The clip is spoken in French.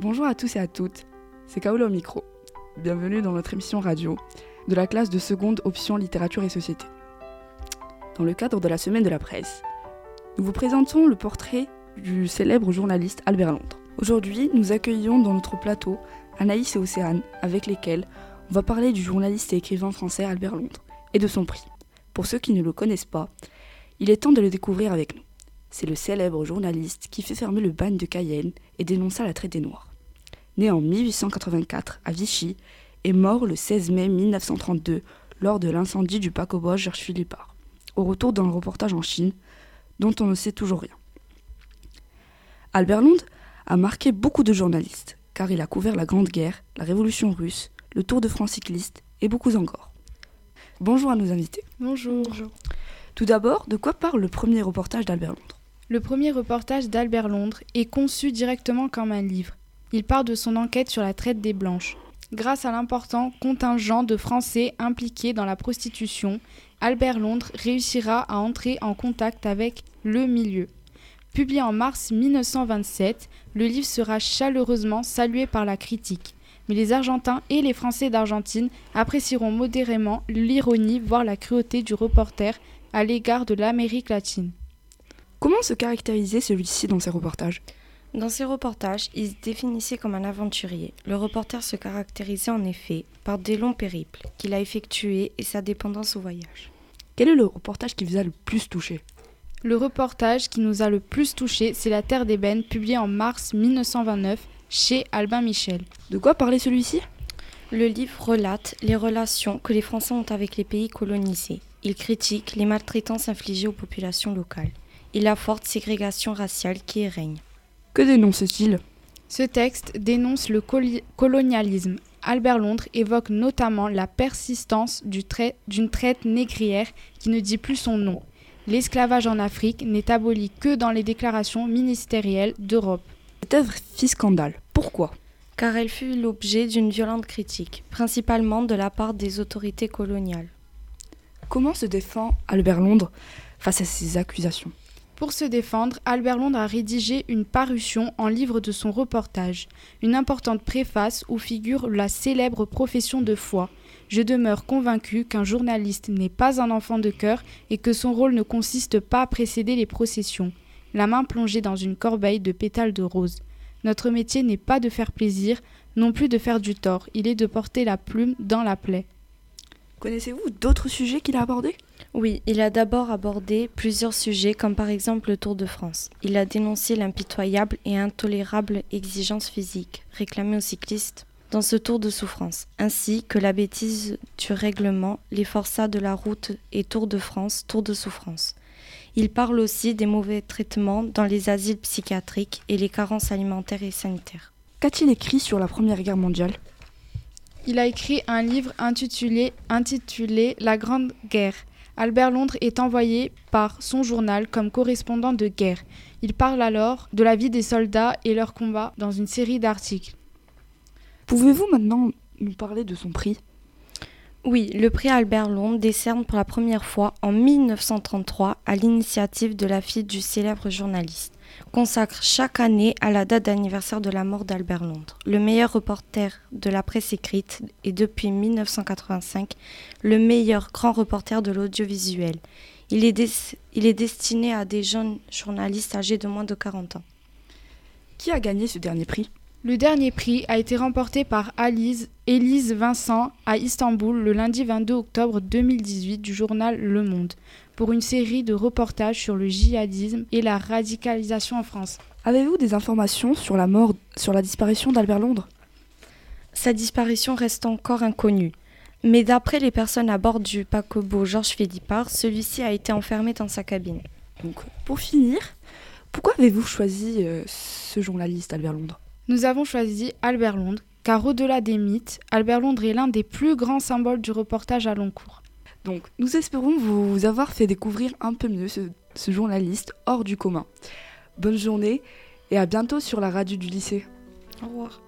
Bonjour à tous et à toutes, c'est Kaola au micro. Bienvenue dans notre émission radio de la classe de seconde option littérature et société. Dans le cadre de la semaine de la presse, nous vous présentons le portrait du célèbre journaliste Albert Londres. Aujourd'hui, nous accueillons dans notre plateau Anaïs et Océane, avec lesquels on va parler du journaliste et écrivain français Albert Londres et de son prix. Pour ceux qui ne le connaissent pas, il est temps de le découvrir avec nous. C'est le célèbre journaliste qui fait fermer le bagne de Cayenne et dénonça la traite des Noirs. Né en 1884 à Vichy et mort le 16 mai 1932 lors de l'incendie du paquebot Georges Philippard, au retour d'un reportage en Chine dont on ne sait toujours rien. Albert Londres a marqué beaucoup de journalistes, car il a couvert la Grande Guerre, la Révolution russe, le Tour de France cycliste et beaucoup encore. Bonjour à nos invités. Bonjour. Tout d'abord, de quoi parle le premier reportage d'Albert Londres? Le premier reportage d'Albert Londres est conçu directement comme un livre. Il part de son enquête sur la traite des Blanches. Grâce à l'important contingent de Français impliqués dans la prostitution, Albert Londres réussira à entrer en contact avec le milieu. Publié en mars 1927, le livre sera chaleureusement salué par la critique. Mais les Argentins et les Français d'Argentine apprécieront modérément l'ironie, voire la cruauté du reporter à l'égard de l'Amérique latine. Comment se caractérisait celui-ci dans ses reportages? Dans ses reportages, il se définissait comme un aventurier. Le reporter se caractérisait en effet par des longs périples qu'il a effectués et sa dépendance au voyage. Quel est le reportage qui vous a le plus touché? Le reportage qui nous a le plus touché, c'est La Terre d'ébène, publié en mars 1929 chez Albin Michel. De quoi parlait celui-ci? Le livre relate les relations que les Français ont avec les pays colonisés. Il critique les maltraitances infligées aux populations locales et la forte ségrégation raciale qui y règne. Que dénonce-t-il? Ce texte dénonce le colonialisme. Albert Londres évoque notamment la persistance d'une traite négrière qui ne dit plus son nom. L'esclavage en Afrique n'est aboli que dans les déclarations ministérielles d'Europe. Cette œuvre fit scandale. Pourquoi? Car elle fut l'objet d'une violente critique, principalement de la part des autorités coloniales. Comment se défend Albert Londres face à ces accusations? Pour se défendre, Albert Londres a rédigé une parution en livre de son reportage, une importante préface où figure la célèbre profession de foi. Je demeure convaincu qu'un journaliste n'est pas un enfant de cœur et que son rôle ne consiste pas à précéder les processions, la main plongée dans une corbeille de pétales de rose. Notre métier n'est pas de faire plaisir, non plus de faire du tort, il est de porter la plume dans la plaie. Connaissez-vous d'autres sujets qu'il a abordés? Oui, il a d'abord abordé plusieurs sujets comme par exemple le Tour de France. Il a dénoncé l'impitoyable et intolérable exigence physique réclamée aux cyclistes dans ce tour de souffrance, ainsi que la bêtise du règlement, les forçats de la route et Tour de France, Tour de souffrance. Il parle aussi des mauvais traitements dans les asiles psychiatriques et les carences alimentaires et sanitaires. Qu'a-t-il écrit sur la Première Guerre mondiale? Il a écrit un livre intitulé, intitulé La Grande Guerre. Albert Londres est envoyé par son journal comme correspondant de guerre. Il parle alors de la vie des soldats et leurs combats dans une série d'articles. Pouvez-vous maintenant nous parler de son prix? Oui, le prix Albert Londres décerne pour la première fois en 1933 à l'initiative de la fille du célèbre journaliste consacre chaque année à la date d'anniversaire de la mort d'Albert Londres, le meilleur reporter de la presse écrite et depuis 1985 le meilleur grand reporter de l'audiovisuel. Il est, il est destiné à des jeunes journalistes âgés de moins de 40 ans. Qui a gagné ce dernier prix? Le dernier prix a été remporté par Alice, Élise Vincent à Istanbul le lundi 22 octobre 2018 du journal Le Monde pour une série de reportages sur le djihadisme et la radicalisation en France. Avez-vous des informations sur la mort, sur la disparition d'Albert Londres? Sa disparition reste encore inconnue. Mais d'après les personnes à bord du paquebot Georges Philippard, celui-ci a été enfermé dans sa cabine. Donc, pour finir, pourquoi avez-vous choisi euh, ce journaliste, Albert Londres? Nous avons choisi Albert Londres, car au-delà des mythes, Albert Londres est l'un des plus grands symboles du reportage à long cours. Donc, nous espérons vous avoir fait découvrir un peu mieux ce, journaliste hors du commun. Bonne journée et à bientôt sur la radio du lycée. Au revoir.